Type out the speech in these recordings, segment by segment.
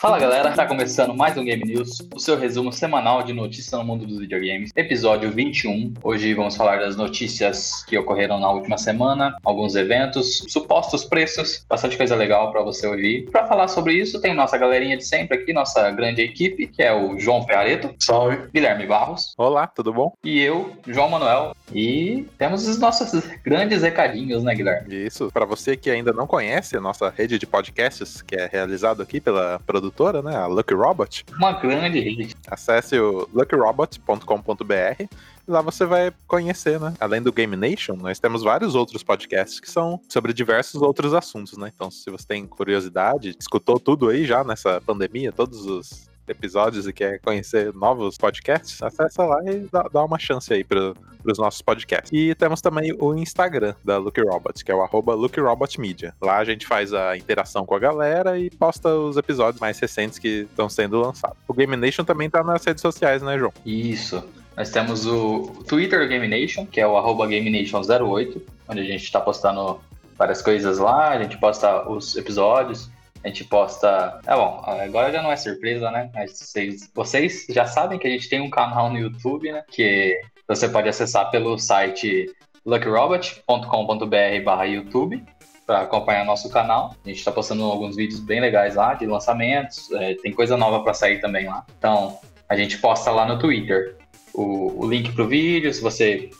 Fala galera, tá começando mais um Game News, o seu resumo semanal de notícias no mundo dos videogames, episódio 21. Hoje vamos falar das notícias que ocorreram na última semana, alguns eventos, supostos preços, bastante coisa legal para você ouvir. Para falar sobre isso, tem nossa galerinha de sempre aqui, nossa grande equipe, que é o João Ferrareto. Salve. Guilherme Barros. Olá, tudo bom? E eu, João Manuel. E temos os nossos grandes recadinhos, né, Guilherme? Isso. Para você que ainda não conhece a nossa rede de podcasts, que é realizado aqui pela produtora, né, a Lucky Robot. Uma grande rede. Acesse o luckyrobot.com.br e lá você vai conhecer, né? Além do Game Nation, nós temos vários outros podcasts que são sobre diversos outros assuntos, né? Então, se você tem curiosidade, escutou tudo aí já nessa pandemia, todos os episódios e quer conhecer novos podcasts, acessa lá e dá, dá uma chance aí para os nossos podcasts. E temos também o Instagram da Lucky Robot, que é o arroba LuckyRobotMedia. Lá a gente faz a interação com a galera e posta os episódios mais recentes que estão sendo lançados. O Game Nation também tá nas redes sociais, né, João? Isso. Nós temos o Twitter Game Nation, que é o arroba GameNation08, onde a gente está postando várias coisas lá, a gente posta os episódios, a gente posta. É bom, agora já não é surpresa, né? Vocês, vocês já sabem que a gente tem um canal no YouTube, né? Que você pode acessar pelo site luckyrobot.com.br YouTube para acompanhar nosso canal. A gente está postando alguns vídeos bem legais lá de lançamentos. É, tem coisa nova para sair também lá. Então, a gente posta lá no Twitter o, o link pro vídeo, se você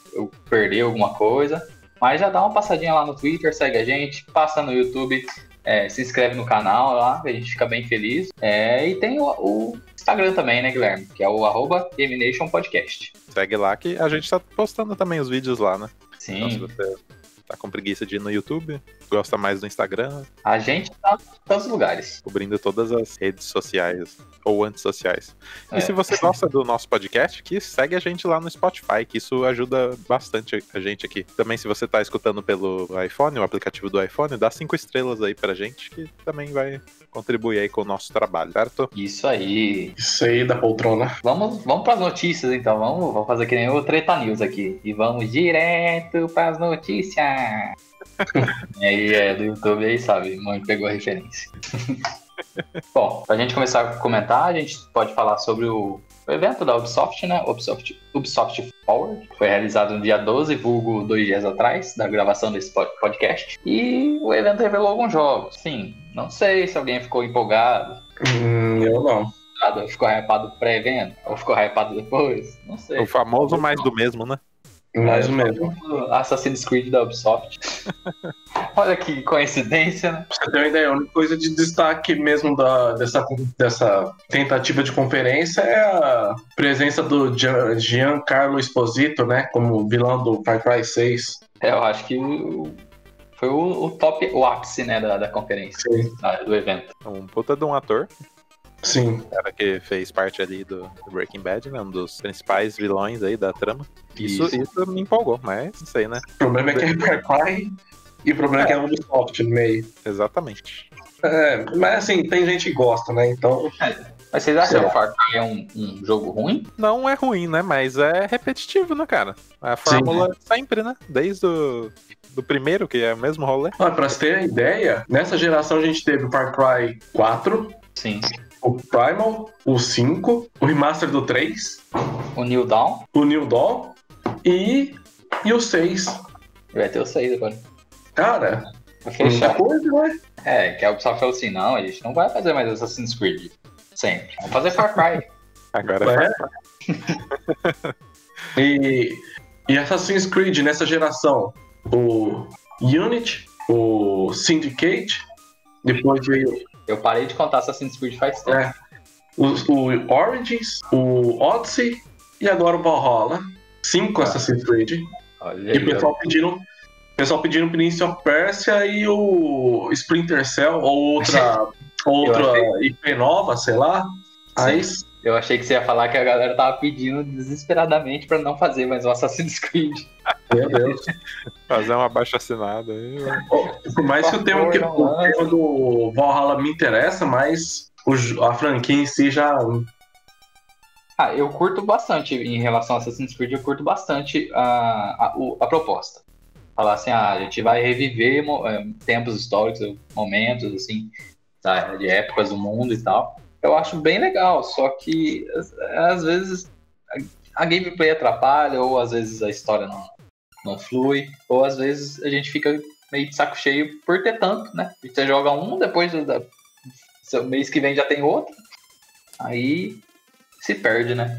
perdeu alguma coisa. Mas já dá uma passadinha lá no Twitter, segue a gente, passa no YouTube, é, se inscreve no canal lá, a gente fica bem feliz. É, e tem o, o, Instagram também, né, Guilherme? Que é o arroba Podcast. Segue lá que a gente tá postando também os vídeos lá, né? Sim. Então, se você tá com preguiça de ir no YouTube, gosta mais do Instagram. A gente tá em todos os lugares. Cobrindo todas as redes sociais ou antissociais. É. E se você gosta do nosso podcast, que segue a gente lá no Spotify, que isso ajuda bastante a gente aqui. Também se você tá escutando pelo iPhone, o aplicativo do iPhone, dá cinco estrelas aí pra gente, que também vai contribuir aí com o nosso trabalho, certo? Isso aí. Isso aí da poltrona. Vamos, vamos para as notícias então. Vamos, vamos fazer que nem o Treta News aqui. E vamos direto para as notícias. E aí é do YouTube aí, sabe? Mãe pegou a referência. Bom, pra gente começar a comentar, a gente pode falar sobre o, o evento da Ubisoft, né? Ubisoft, Ubisoft Forward. Foi realizado no dia 12, vulgo dois dias atrás, da gravação desse podcast. E o evento revelou alguns jogos. Sim, não sei se alguém ficou empolgado. Hum, eu não. Ficou hypado pré-evento? Ou ficou hypado depois? Não sei. O famoso mais do mesmo, né? Mais ou menos. Assassin's Creed da Ubisoft. Olha que coincidência, né? Pra você ter uma ideia, a única coisa de destaque mesmo da, dessa, dessa tentativa de conferência é a presença do Gian- Giancarlo Esposito, né? Como vilão do Far Cry 6. É, eu acho que foi o, o top, o ápice, né, da, da conferência, Sim. da- do evento. Um puta de um ator, Sim. cara que fez parte ali do, do Breaking Bad, né? Um dos principais vilões aí da trama. Isso, Isso. isso, me empolgou, mas não sei, né? O problema é que é Far Cry e o problema é que é Ubisoft no meio. Exatamente. É, mas assim, tem gente que gosta, né? Então, Mas vocês acham que o. Far Cry é um, um jogo ruim? Não é ruim, né? Mas é repetitivo, né, cara? A fórmula sempre, né? Desde o do primeiro, que é o mesmo rolê. olha, pra você ter ideia, nessa geração a gente teve o Far Cry 4, Sim. O Primal, o 5, o Remaster do 3, O New Dawn o New Dawn e, e o 6. vai ter o 6 agora. Cara, Pra muita fechar. coisa, né? É, que a Ubisoft falou assim, não, a gente não vai fazer mais Assassin's Creed. Sempre. Vamos fazer Far Cry. Agora é. É. E, e Assassin's Creed nessa geração, o Unity, o Syndicate, depois veio Eu parei de contar Assassin's Creed faz tempo. É. o, o Origins, o Odyssey e agora o Valhalla. Cinco Ah. Assassin's Creed. Olha E o pessoal pedindo. Pessoal pedindo Prince of Persia e o Splinter Cell ou outra, outra IP nova, sei lá. Aí Eu achei que você ia falar que a galera tava pedindo desesperadamente pra não fazer mais um Assassin's Creed. Meu Deus. Fazer uma baixa assinada aí. Por mais que o tema, que, o tema do Valhalla me interessa, mas o a franquia em si já. Ah, eu curto bastante em relação a Assassin's Creed, eu curto bastante a, a, a proposta. Falar assim, ah, a gente vai reviver eh, tempos históricos, momentos, assim, tá, de épocas do mundo e tal. eu acho bem legal, só que às vezes a gameplay atrapalha, ou às vezes a história não, não flui, ou às vezes a gente fica meio de saco cheio por ter tanto, né? Você joga um, depois da, mês que vem já tem outro, aí se perde, né?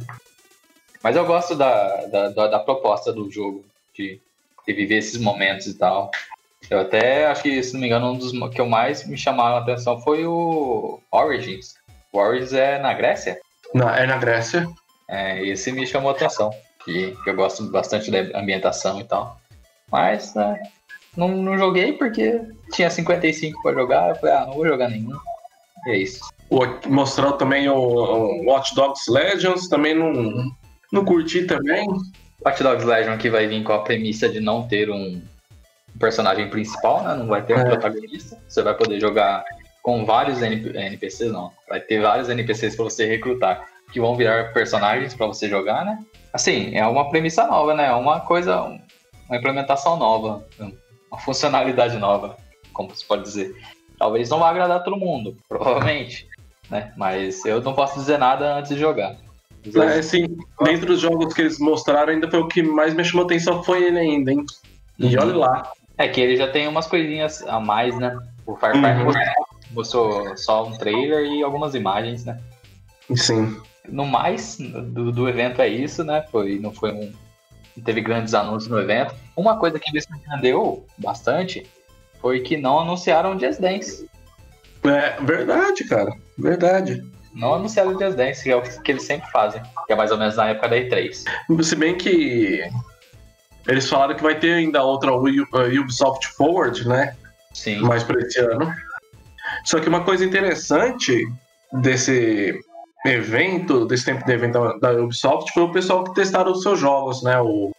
Mas eu gosto da, da, da, da proposta do jogo, de, viver esses momentos e tal. Eu até acho que, se não me engano, um dos que eu mais me chamaram a atenção foi o Origins. O Origins é na Grécia? Não, é na Grécia. É, esse me chamou a atenção, que, que eu gosto bastante da ambientação e tal. Mas, né, não, não joguei porque tinha 55 para jogar, eu falei, ah, não vou jogar nenhum. E é isso. mostrou também o Watch Dogs Legends, também não, não curti também. Watch Dogs Legion que vai vir com a premissa de não ter um personagem principal, né? Não vai ter um é. protagonista. Você vai poder jogar com vários NPCs, não. Vai ter vários NPCs para você recrutar que vão virar personagens para você jogar, né? Assim, é uma premissa nova, né? É uma coisa, uma implementação nova, uma funcionalidade nova, como se pode dizer. Talvez não vá agradar todo mundo, provavelmente, né? Mas eu não posso dizer nada antes de jogar. É, assim, dentro dos jogos que eles mostraram, ainda foi o que mais me chamou atenção foi ele ainda, hein? E uhum. olha lá. É que ele já tem umas coisinhas a mais, né? O Far Cry uhum. mostrou só um trailer e algumas imagens, né? Sim. No mais do, do evento é isso, né? Foi, não foi um. Não teve grandes anúncios no evento. Uma coisa que me surpreendeu bastante foi que não anunciaram Just Dance. É verdade, cara. Verdade. Não anunciaram Just Dance, que é o que eles sempre fazem. Que é mais ou menos na época da E3. Se bem que eles falaram que vai ter ainda outra Ubisoft Forward, né? Sim. Mais para esse ano. Só que uma coisa interessante desse evento, desse tempo de evento da, Ubisoft, foi o pessoal que testaram os seus jogos, né? O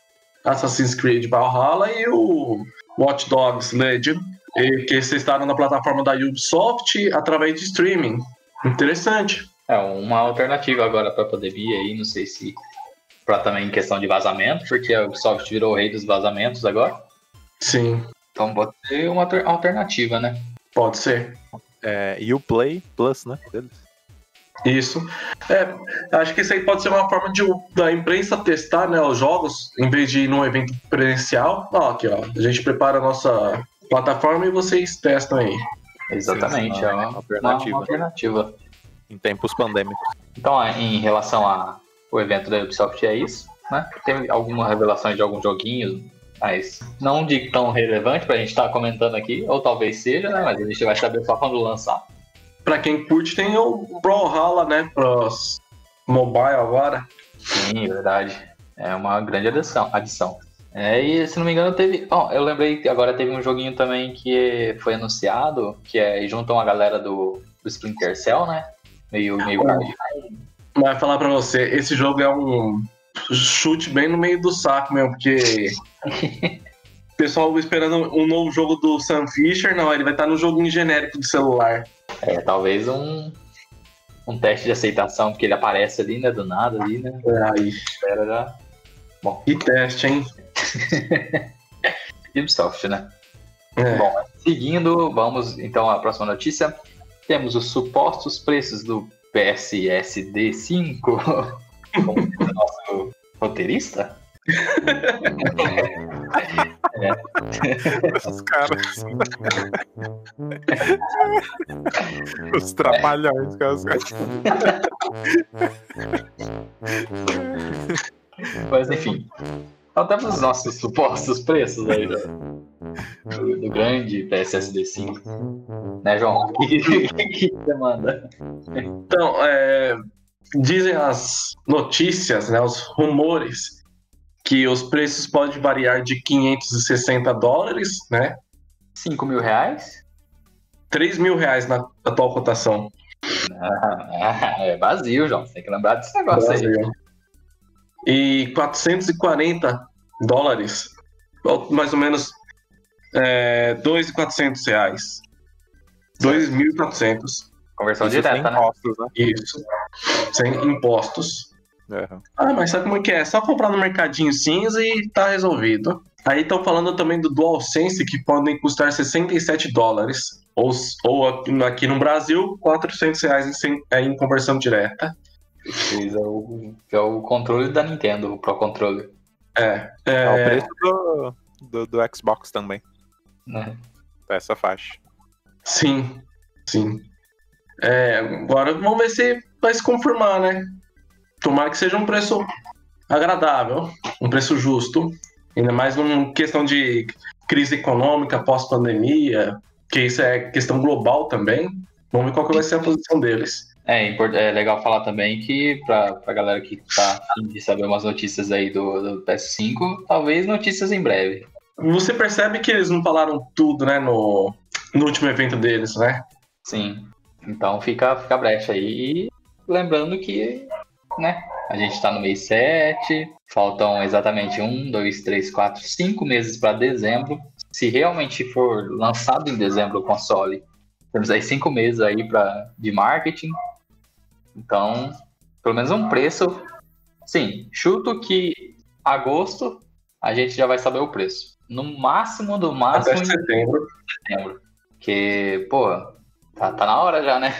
Assassin's Creed Valhalla e o Watch Dogs Legion, que eles testaram na plataforma da Ubisoft através de streaming. Interessante. É uma alternativa agora para poder vir aí, não sei se para também em questão de vazamento, porque a Ubisoft virou o rei dos vazamentos agora. Sim. Então pode ser uma alternativa, né? Pode ser. É, e o Play Plus, né? Deles. Isso. É, acho que isso aí pode ser uma forma de, da imprensa testar né, os jogos, em vez de ir num evento presencial. Ó, aqui, ó. A gente prepara a nossa plataforma e vocês testam aí. Exatamente, Sim, é uma alternativa. Uma alternativa. Em tempos pandêmicos. Então, em relação ao evento da Ubisoft, é isso. Né? Tem algumas revelações de alguns joguinhos, mas não de tão relevante pra gente estar tá comentando aqui, ou talvez seja, né? Mas a gente vai saber só quando lançar para quem curte, tem o Brawlhalla, né? Pros mobile agora. Sim, verdade. É uma grande adição. adição. É, e se não me engano, teve. Oh, eu lembrei que agora teve um joguinho também que foi anunciado, que é juntam a galera do, do Splinter Cell, né? Meio, meio Vai falar pra você, esse jogo é um chute bem no meio do saco mesmo, porque. o pessoal esperando um novo jogo do Sam Fisher, não, ele vai estar no joguinho genérico do celular. É, talvez um, um teste de aceitação, porque ele aparece ali, né? Do nada ali, né? Aí. Espera já. Bom. Que teste, hein? Ubisoft, né? É. Bom, seguindo, vamos então à próxima notícia. Temos os supostos preços do PSSD 5 como nosso roteirista. É. Os caras. Os trapalhões, caras. Mas enfim. Então temos os nossos supostos preços aí do, do grande PSSD 5. Né, João? O que, que, você manda? Então, é, dizem as notícias, né, os rumores que os preços podem variar de 560 dólares, né? 5 mil reais? 3 mil reais na atual cotação. Ah, é vazio, João. Você tem que lembrar desse negócio vazio. aí. E 440 dólares, mais ou menos é, 2.400 reais. 2.400. Conversão Isso direta, né? Impostos, né? Isso. Sem impostos. Ah, mas sabe como é que é? é? Só comprar no mercadinho cinza e tá resolvido. Aí estão falando também do DualSense, que podem custar 67 dólares. Ou, ou aqui no Brasil, 400 reais em, em conversão direta. É o, é o controle da Nintendo, o Pro Controller. É. É, É o preço do, do, do Xbox também. Né? Tá essa faixa. Sim, sim. É, agora vamos ver se vai se confirmar, né? Tomara que seja um preço agradável, um preço justo. Ainda mais numa questão de crise econômica pós-pandemia, que isso é questão global também. Vamos ver qual que vai ser a posição deles. É, é legal falar também que pra, pra galera que tá afim de saber umas notícias aí do, do PS5, talvez notícias em breve. Você percebe que eles não falaram tudo, né, no, no último evento deles, né? Sim. Então fica, fica a brecha aí. E lembrando que, né, a gente tá no mês 7, faltam exatamente um, dois, três, quatro, cinco meses para dezembro. Se realmente for lançado em dezembro o console, temos aí cinco meses aí pra, de marketing. Então, pelo menos um preço. Sim, chuto que agosto a gente já vai saber o preço. No máximo, do máximo Até em setembro. setembro. Porque, pô, tá, tá na hora já, né?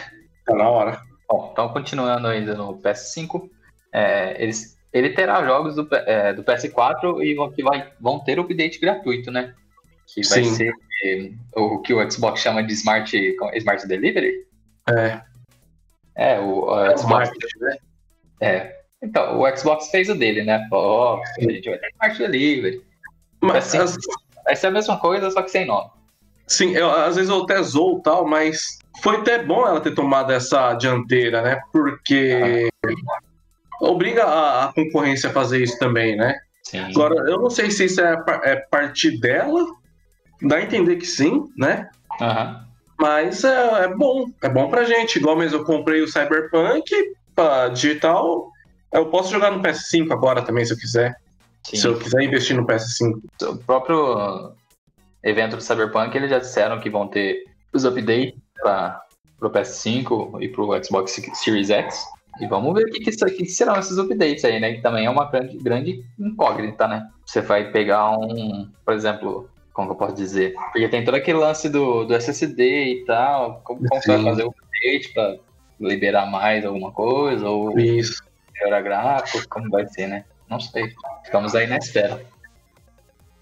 Tá na hora. Bom, então continuando ainda no PS5, é, eles, ele terá jogos do, é, do PS4 e vão, que vai, vão ter update gratuito, né? Que vai Sim. ser é, o que o Xbox chama de Smart, Smart Delivery. É. É, o, o É o Xbox. marketing, né? É. Então, o Xbox fez o dele, né? Ó, a gente vai ter Smart Delivery. Mas, Assim, as- Vai ser a mesma coisa, só que sem nome. Sim, eu, às vezes eu até zoo tal, mas foi até bom ela ter tomado essa dianteira, né? Porque obriga a, a concorrência a fazer isso também, né? Sim. Agora, eu não sei se isso é, é parte dela, dá a entender que sim, né? Aham. Mas é, é bom, é bom pra gente. Igual mesmo eu comprei o Cyberpunk pra digital, eu posso jogar no PS5 agora também, se eu quiser. Sim. Se eu quiser investir no PS5. O próprio evento do Cyberpunk, eles já disseram que vão ter os updates para o PS5 e para o Xbox Series X. E vamos ver o que, que, que serão esses updates aí, né? Que também é uma grande, grande incógnita, né? Você vai pegar um, por exemplo, como que eu posso dizer? Porque tem todo aquele lance do, do SSD e tal. Como, como você vai fazer o update para liberar mais alguma coisa? Ou Isso. melhorar gráfico, como vai ser, né? Não sei. Ficamos aí na espera.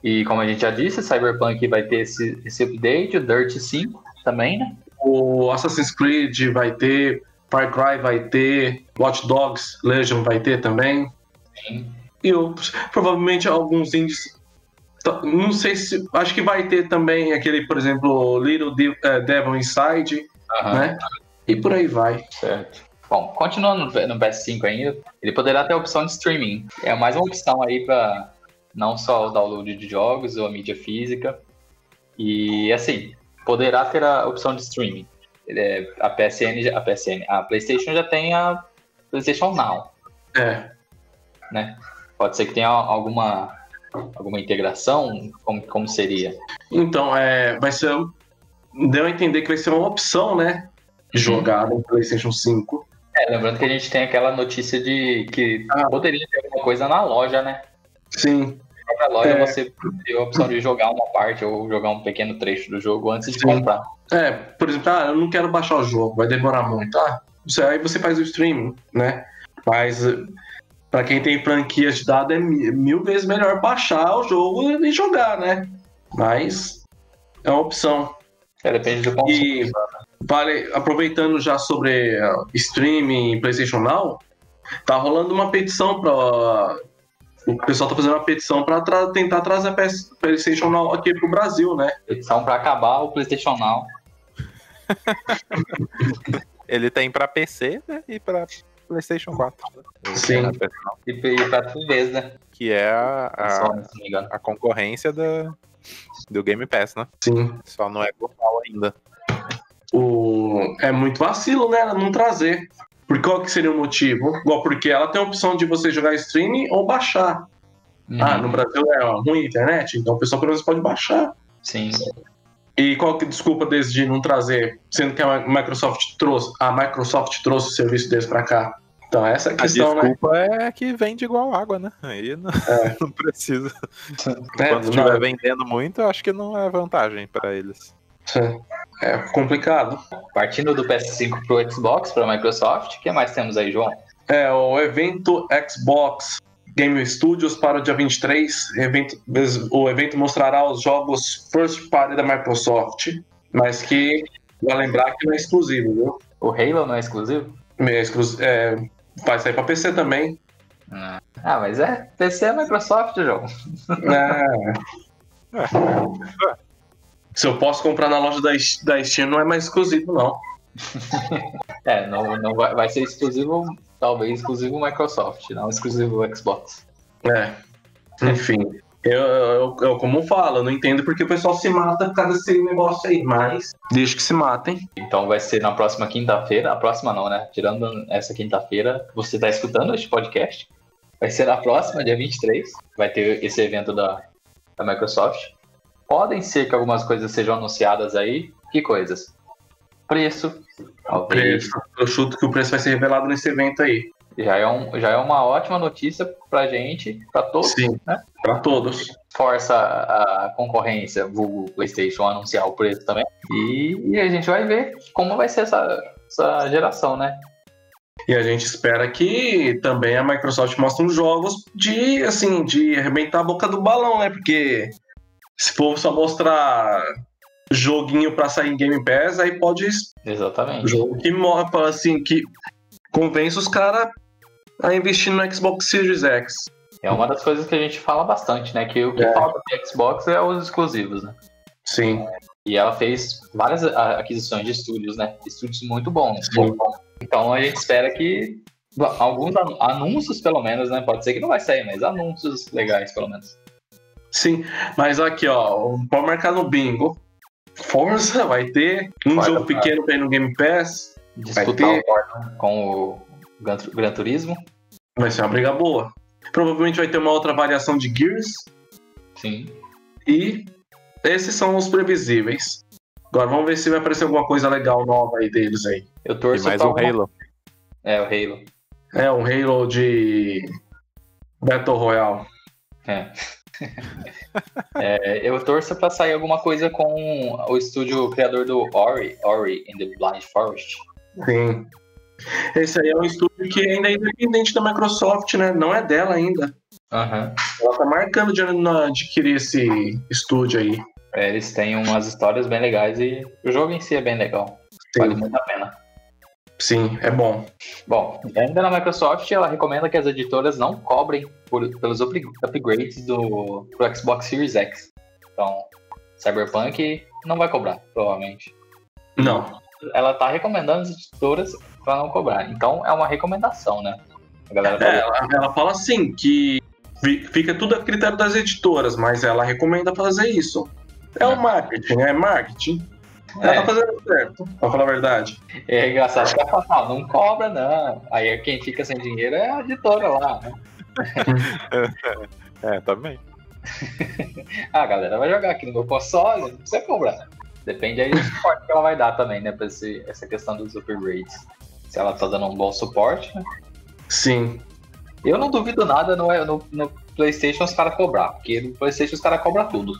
E como a gente já disse, Cyberpunk vai ter esse, esse update, o Dirt 5 também, né? O Assassin's Creed vai ter, Far Cry vai ter, Watch Dogs Legion vai ter também. Sim. E outros. Provavelmente alguns indies. Tá, Não sei se. Acho que vai ter também aquele, por exemplo, Little De- eh, Devil Inside, né? E por aí vai. Certo. Bom, continuando no PS5 ainda, ele poderá ter a opção de streaming. É mais uma opção aí para não só o download de jogos ou a mídia física. E assim, poderá ter a opção de streaming. É- a PSN, a PSN, a PlayStation já tem a PlayStation Now. É. Pode ser que tenha alguma, alguma integração, como, como seria? Então, é, vai ser. Deu a entender que vai ser uma opção, né? Jogar no PlayStation 5. É, lembrando que a gente tem aquela notícia de que Ah. poderia ter alguma coisa na loja, né? Sim. Na loja É. você tem a opção de jogar uma parte ou jogar um pequeno trecho do jogo antes de Sim. comprar. É, por exemplo, ah, eu não quero baixar o jogo, vai demorar muito. Ah, você- aí você faz o streaming, né? Mas eh, pra quem tem franquias de dado é mi- mil vezes melhor baixar o jogo e jogar, né? Mas é uma opção. É, depende do console. E vale, aproveitando já sobre eh, streaming e PlayStation Now, tá rolando uma petição para o pessoal tá fazendo uma petição para tentar trazer a PS PlayStation Now aqui pro Brasil, né? Edição pra acabar o PlayStation Now. Ele tem pra PC né, e pra PlayStation 4. né? Sim. E, pra TVs, né? Que é a, a, engano. a concorrência da, do Game Pass, né? Sim. Só não é global ainda. o, é muito vacilo, né? Não trazer. Por qual que seria o motivo? Igual porque ela tem a opção de você jogar streaming ou baixar. Uhum. Ah, no Brasil é ruim a internet, então o pessoal pelo menos pode baixar. Sim. E qual que é a desculpa deles de não trazer? Sendo que a Microsoft trouxe, a Microsoft trouxe o serviço deles pra cá. Então essa é a A questão, né? desculpa é que vende igual água, né? Aí não, não precisa. É, Quando estiver vendendo muito, eu acho que não é vantagem pra eles. é complicado. Partindo do PS5 pro Xbox, pra Microsoft, o que mais temos aí, João? É, o evento Xbox Game Studios para o dia 23. Evento, o evento mostrará os jogos first party da Microsoft, mas que, vai lembrar que não é exclusivo, viu? O Halo não é exclusivo? É exclu- é, vai sair para PC também. Ah, mas é, PC é Microsoft, João. É. Se eu posso comprar na loja da, da Steam, não é mais exclusivo, não. É, não, não vai, vai ser exclusivo, talvez exclusivo Microsoft, não exclusivo Xbox. É. Enfim. Eu, eu, eu, como falo, eu não entendo porque o pessoal se mata por causa desse negócio aí, mas deixa que se matem. Então vai ser na próxima quinta-feira, a próxima não, né? Tirando essa quinta-feira, você tá escutando este podcast. Vai ser na próxima, dia 23. Vai ter esse evento da, da Microsoft. Podem ser que algumas coisas sejam anunciadas aí. Que coisas? Preço. Talvez. Preço. Eu chuto que o preço vai ser revelado nesse evento aí. Já é, um, já é uma ótima notícia pra gente, pra todos. Sim, né? pra todos. Força a concorrência, vulgo PlayStation, a anunciar o preço também. E, e a gente vai ver como vai ser essa, essa geração, né? E a gente espera que também a Microsoft mostre uns jogos de, assim, de arrebentar a boca do balão, né? Porque se for só mostrar joguinho pra sair em Game Pass, aí pode Exatamente. jogo que morre, assim, que convence os caras a investir no Xbox Series X. É uma das coisas que a gente fala bastante, né? Que o que É. falta no Xbox é os exclusivos, né? Sim. E ela fez várias aquisições de estúdios, né? Estúdios muito bons. Sim. Então a gente espera que alguns anúncios, pelo menos, né? Pode ser que não vai sair, mas anúncios legais, pelo menos. Sim, mas aqui, ó, pode marcar no bingo. Forza vai ter um Vai, jogo vai. pequeno pra ir no Game Pass. Disputar ter. o Forza com o Gran, Gran Turismo. Vai ser uma briga boa. Provavelmente vai ter uma outra variação de Gears. Sim. E esses são os previsíveis. Agora vamos ver se vai aparecer alguma coisa legal nova aí deles aí. Eu E torço mais pra um alguma- Halo. É, o Halo. É um Halo de Battle Royale. É. É, eu torço pra sair alguma coisa com o estúdio criador do Ori, Ori in the Blind Forest. Sim. Esse aí é um estúdio que ainda é independente da Microsoft, né? Não é dela ainda. Aham. Ela tá marcando de adquirir esse estúdio aí. É, eles têm umas histórias bem legais e o jogo em si é bem legal. Vale muito a pena. Sim, é bom. Bom, ainda na Microsoft, ela recomenda que as editoras não cobrem por- pelos up- upgrades do pro Xbox Series X. Então, Cyberpunk não vai cobrar, provavelmente. Não. Ela tá recomendando as editoras para não cobrar. Então, é uma recomendação, né? A galera É, ela, ela fala assim que fi- fica tudo a critério das editoras, mas ela recomenda fazer isso. É o marketing, é marketing. Ela É. tá fazendo certo, pra falar a verdade. É engraçado que ela fala, "Ah, não cobra, não. Aí quem fica sem dinheiro é a editora lá, né? É, também. Ah, a galera vai jogar aqui no meu console, não precisa cobrar. Depende aí do suporte que ela vai dar também, né? Pra esse, essa questão dos upgrades. Se ela tá dando um bom suporte, né? Sim. Eu não duvido nada no, no, no PlayStation os caras cobrar, porque no PlayStation os caras cobram tudo.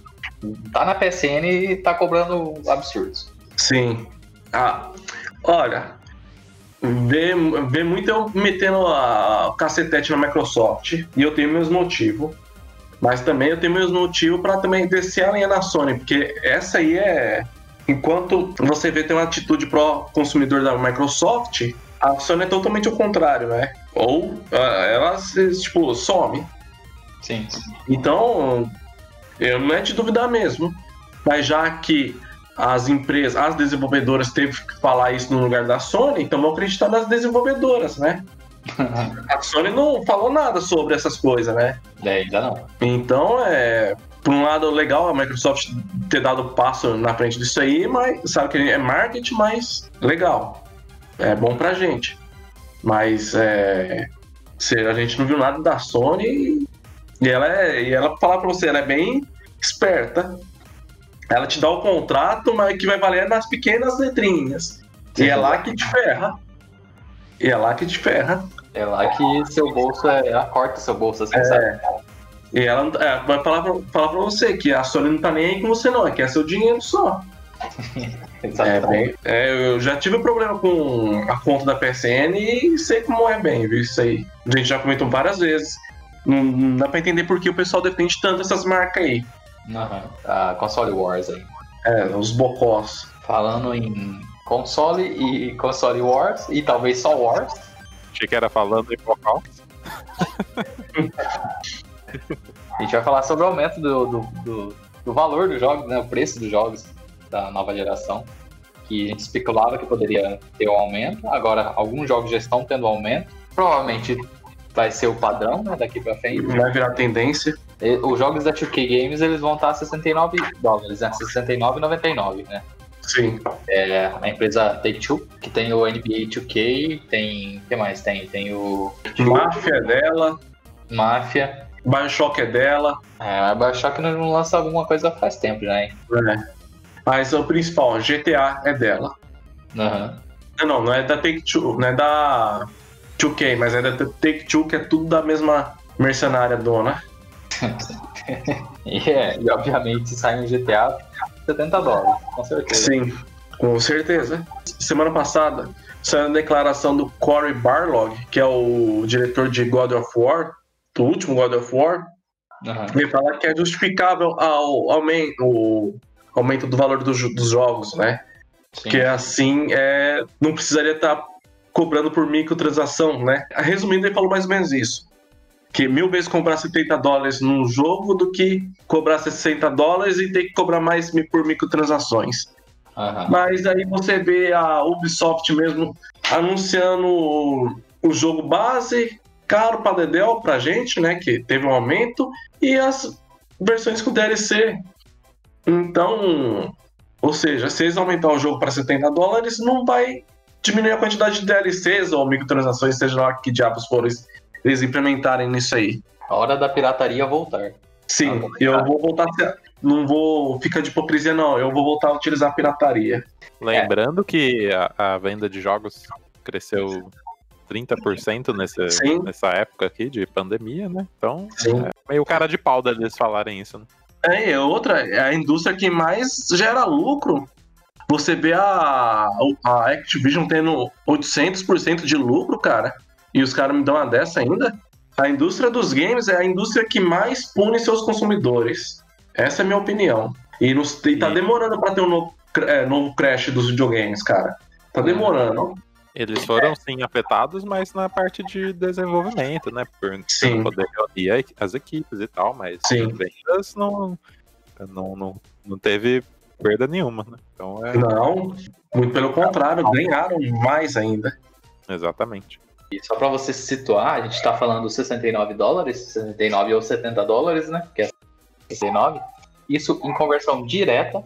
Tá na PSN e tá cobrando absurdos. Sim. Ah, olha, vê, vê muito eu metendo a, o cacetete na Microsoft, e eu tenho meus motivos. Mas também eu tenho meus motivos pra também descer a linha na Sony, porque essa aí é. Enquanto você vê tem uma atitude pró consumidor da Microsoft, a Sony é totalmente o contrário, né? Ou ah, ela, se, tipo, some. Sim. Então, eu não é de duvidar mesmo. Mas já que as empresas, as desenvolvedoras teve que falar isso no lugar da Sony, então vão acreditar nas desenvolvedoras, né? A Sony não falou nada sobre essas coisas, né? é, ainda não. Então, é. Por um lado, legal a Microsoft ter dado passo na frente disso aí, mas sabe que é marketing, mas legal. É bom pra gente. Mas é. Se a gente não viu nada da Sony e ela é. E ela falar pra você, ela é bem esperta. Ela te dá o contrato, mas que vai valer nas pequenas letrinhas. E é lá que te ferra. E é lá que te ferra. É lá que seu bolso é. Ela corta seu bolso, assim, sabe? E ela é, vai falar pra, falar pra você que a Sony não tá nem aí com você, não. É que é seu dinheiro só. É, Exatamente. bem, é, eu já tive problema com a conta da PSN e sei como é bem, viu? Isso aí. A gente já comentou várias vezes. Não, não dá pra entender por que o pessoal defende tanto essas marcas aí. Aham. A console Wars aí. É, os bocós. Falando em console e console Wars, e talvez só Wars. Achei que era falando em vocal. A gente vai falar sobre o aumento do, do, do, do valor dos jogos, né? O preço dos jogos da nova geração. Que a gente especulava que poderia ter um aumento. Agora, alguns jogos já estão tendo aumento. Provavelmente vai ser o padrão né, daqui pra frente. Vai virar tendência. Os jogos da 2K Games eles vão estar a 69 dólares, né? 69,99, né? Sim. É a empresa Take-Two, que tem o NBA 2K, tem... O que mais tem? Tem o Máfia é dela. Mafia. Bioshock é dela. É, a Bioshock não lança alguma coisa faz tempo já, hein? né? Mas o principal, GTA é dela. Aham. Não, não, não é da Take-Two, não é da 2K, mas é da Take-Two, que é tudo da mesma mercenária dona. E, é, e obviamente sai um GTA 70 dólares, com certeza. Sim, com certeza. Semana passada saiu a declaração do Cory Barlog, que é o diretor de God of War, do último God of War, Aham. ele fala que é justificável ao aumento, o aumento do valor dos, dos jogos, né? Sim. Que assim é, não precisaria estar cobrando por microtransação, né? Resumindo, ele falou mais ou menos isso. Que mil vezes comprar 70 dólares num jogo do que cobrar 60 dólares e ter que cobrar mais por microtransações. Aham. Mas aí você vê a Ubisoft mesmo anunciando o- o jogo base, caro pra Dedel, pra gente, né? Que teve um aumento, e as versões com DLC. Então, ou seja, se eles aumentar o jogo para 70 dólares, não vai diminuir a quantidade de DLCs ou microtransações, seja lá que diabos for eles- eles implementarem nisso aí. A hora da pirataria voltar. Sim, Ah, eu vou voltar a ser- Não vou ficar de hipocrisia, não. Eu vou voltar a utilizar a pirataria. Lembrando que a, a venda de jogos cresceu 30% nesse, Sim. nessa época aqui de pandemia, né? Então, Sim. é meio cara de pau deles falarem isso, né? É, e outra, é a indústria que mais gera lucro. Você vê a, a Activision tendo 800% de lucro, cara, e os caras me dão uma dessa ainda. A indústria dos games é a indústria que mais pune seus consumidores. Essa é a minha opinião. E, nos, e tá E- demorando pra ter um novo, é, novo crash dos videogames, cara. Tá demorando. Eles foram sim afetados, mas na parte de desenvolvimento, né? Por Sim. poder reunir as equipes e tal, mas Sim. vendas não, não, não, não teve perda nenhuma, né? Então é Não, muito pelo contrário, ganharam mais ainda. exatamente. E só pra você se situar, a gente tá falando 69 dólares, 69 ou 70 dólares, né? Que é 69. Isso em conversão direta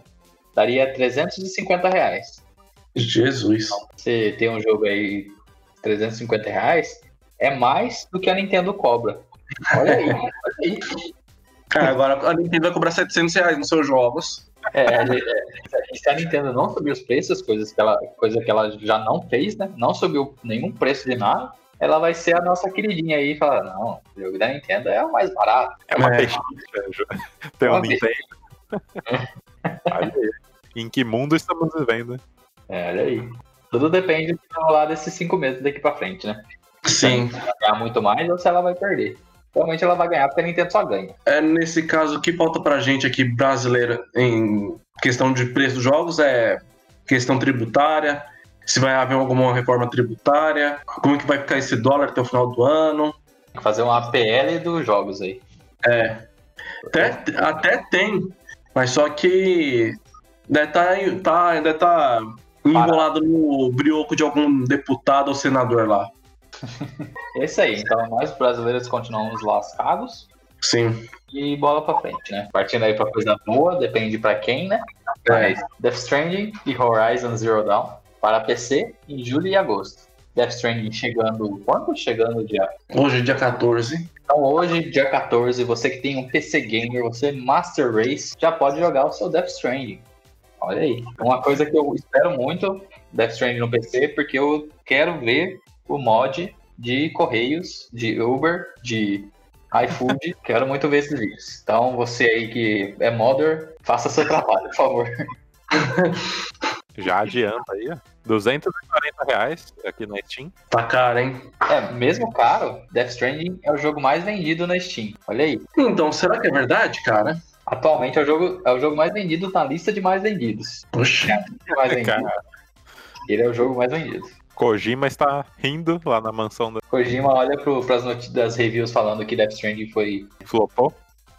daria 350 reais. Jesus. Você tem um jogo aí 350 reais, é mais do que a Nintendo cobra. Olha aí, olha aí. Cara, agora a Nintendo vai cobrar 700 reais nos seus jogos. É, é, é, se a Nintendo não subir os preços, coisas que ela, coisa que ela já não fez, né? Não subiu nenhum preço de nada, ela vai ser a nossa queridinha aí e falar, não, o jogo da Nintendo é o mais barato. É uma É. peixe. Tem um Uma Nintendo. Olha aí. Em que mundo estamos vivendo? É, olha aí. Tudo depende do que vai rolar desses cinco meses daqui pra frente, né? Sim. Se ela ganhar muito mais ou se ela vai perder. Provavelmente ela vai ganhar porque a Nintendo só ganha. É, nesse caso, o que falta pra gente aqui, brasileira, em questão de preço dos jogos, é questão tributária, se vai haver alguma reforma tributária, como é que vai ficar esse dólar até o final do ano. Tem que fazer uma PL dos jogos aí. Até, até tem, mas só que deve tá, tá, deve tá enrolado no brioco de algum deputado ou senador lá. É isso aí. Então nós brasileiros continuamos lascados Sim. e bola pra frente, né? Partindo aí pra coisa boa, depende pra quem, né? É. Mas Death Stranding e Horizon Zero Dawn para PC em julho e agosto. Death Stranding chegando quando? Chegando dia. Hoje dia 14. Então hoje, dia 14, você que tem um PC Gamer, você Master Race, já pode jogar o seu Death Stranding. Olha aí. Uma coisa que eu espero muito, Death Stranding no PC, porque eu quero ver o mod de Correios, de Uber, de iFood. Quero muito ver esses vídeos. Então, você aí que é modder, faça seu trabalho, por favor. Já adianta aí, ó. 240 reais aqui na Steam. Tá caro, hein? É, mesmo caro, Death Stranding é o jogo mais vendido na Steam. Olha aí. Então, será que é verdade, cara? Atualmente é o jogo, é o jogo mais vendido na lista de mais vendidos. Poxa. Mais vendido. Ele é o jogo mais vendido. Kojima está rindo lá na mansão da Kojima olha para as das reviews falando que Death Stranding foi Flopou,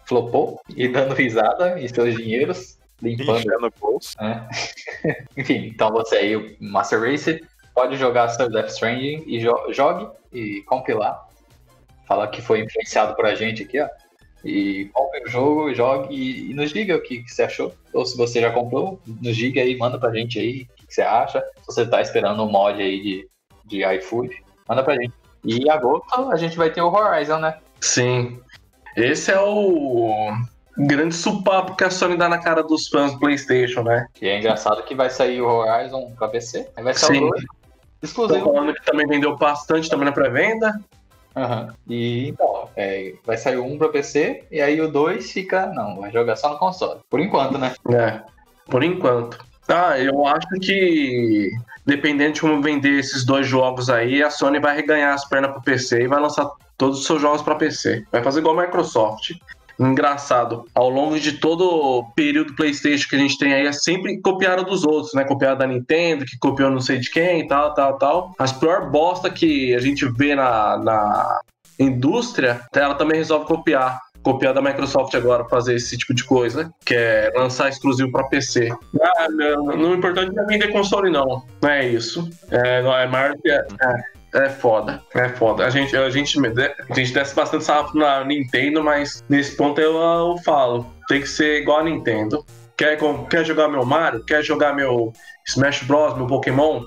flopou e dando risada em seus dinheiros, limpando. enchendo o bolso. né? Enfim, então você aí, o Master Race, pode jogar seu Death Stranding e jo- jogue e compre lá. Fala que foi influenciado por a gente aqui, ó. E compre o jogo, jogue e, e nos diga o que, que você achou. Ou se você já comprou, nos diga aí, manda pra gente aí que, que você acha. Se você tá esperando um mod aí de, de iFood, manda pra gente. E em agosto a gente vai ter o Horizon, né? Sim. Esse é o grande supapo que a Sony dá na cara dos fãs do PlayStation, né? E é engraçado que vai sair o Horizon pra PC. Vai sair Sim. o 2 Tô exclusivo. falando que também vendeu bastante também na pré-venda. Aham. E então, é, vai sair o 1 pra PC e aí o 2 fica. Não, vai jogar só no console. Por enquanto, né? É, por enquanto. Ah, eu acho que dependendo de como vender esses dois jogos aí, a Sony vai reganhar as pernas pro PC e vai lançar todos os seus jogos pra PC. Vai fazer igual a Microsoft. Engraçado, ao longo de todo o período PlayStation que a gente tem aí, é sempre copiaram dos outros, né? Copiaram da Nintendo, que copiou não sei de quem tal, tal, tal. As pior bosta que a gente vê na, na indústria, ela também resolve copiar copiar da Microsoft agora fazer esse tipo de coisa, que é lançar exclusivo para PC. Ah, não, não o importante não é vender console, não. Não é isso. É, não é maior que. É, é foda. É foda. A gente, a gente, a gente desce bastante sarrafo na Nintendo, mas nesse ponto eu, eu falo. Tem que ser igual a Nintendo. Quer, quer jogar meu Mario? Quer jogar meu Smash Bros, meu Pokémon?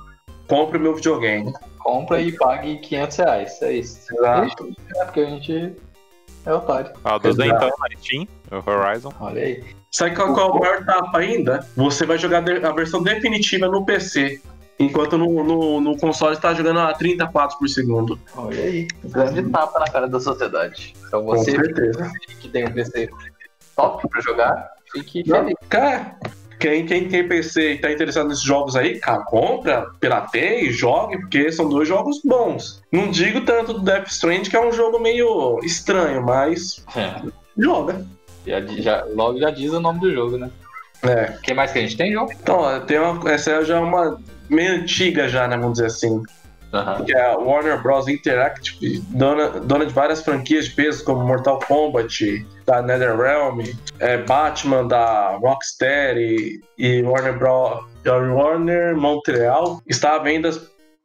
Compre o meu videogame. Compra e pague 500 reais. É isso. Exato. É porque a gente é otário. Ó, duzentão na Steam, o Horizon. Olha aí. Sabe qual, qual é o maior tapa ainda? Você vai jogar a versão definitiva no PC. Enquanto no, no, no console está jogando a 30 quadros por segundo. Olha aí. Grande tapa na cara da sociedade. Então Com você certeza. que tem um PC top pra jogar, fique feliz. cara, quem, quem tem PC e tá interessado nesses jogos aí, cara, compra, pirateie, jogue, porque são dois jogos bons. Não digo tanto do Death Strand, que é um jogo meio estranho, mas joga. Já, já- logo já diz o nome do jogo, né? É. O que mais que a gente tem, João? Então, ó, tem uma, essa já é uma meio antiga já, né, vamos dizer assim. Aham. que é a Warner Bros. Interactive, dona, dona de várias franquias de peso, como Mortal Kombat, da NetherRealm, é, Batman, da Rocksteady e Warner Bros. Warner Montreal, está à venda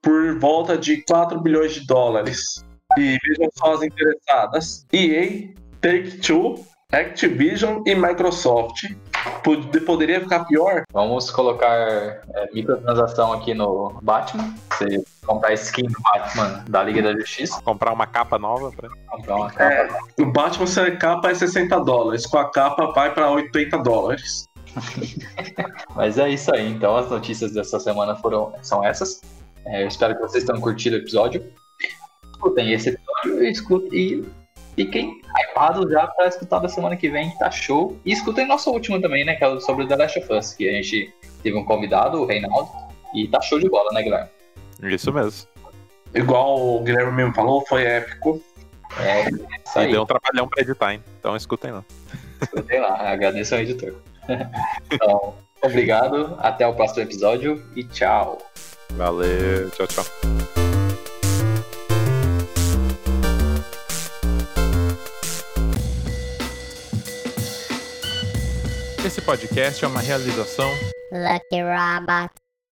por volta de 4 bilhões de dólares. E vejam só as interessadas: EA, Take-Two, Activision e Microsoft. Pod- Poderia ficar pior? Vamos colocar é, microtransação aqui no Batman. Você comprar skin do Batman da Liga da Justiça, Comprar uma capa nova pra... comprar uma capa. É, o Batman se a capa é 60 dólares, com a capa vai para 80 dólares. Mas é isso aí. Então as notícias dessa semana foram são essas. É, eu espero que vocês tenham curtido o episódio. Escutem esse episódio e escutem e fiquem hypados já para escutar da semana que vem, que tá show. E escutem nosso último também, né? Que é o sobre The Last of Us, que a gente teve um convidado, o Reinaldo, e tá show de bola, né, Guilherme? Isso mesmo. Igual o Guilherme mesmo falou, foi épico. É isso E aí. deu um trabalhão pra editar, hein? Então escutem lá. Escutem lá, agradeço ao editor. então, obrigado, até o próximo episódio e tchau. Valeu, tchau, tchau. Esse podcast é uma realização Lucky Robot.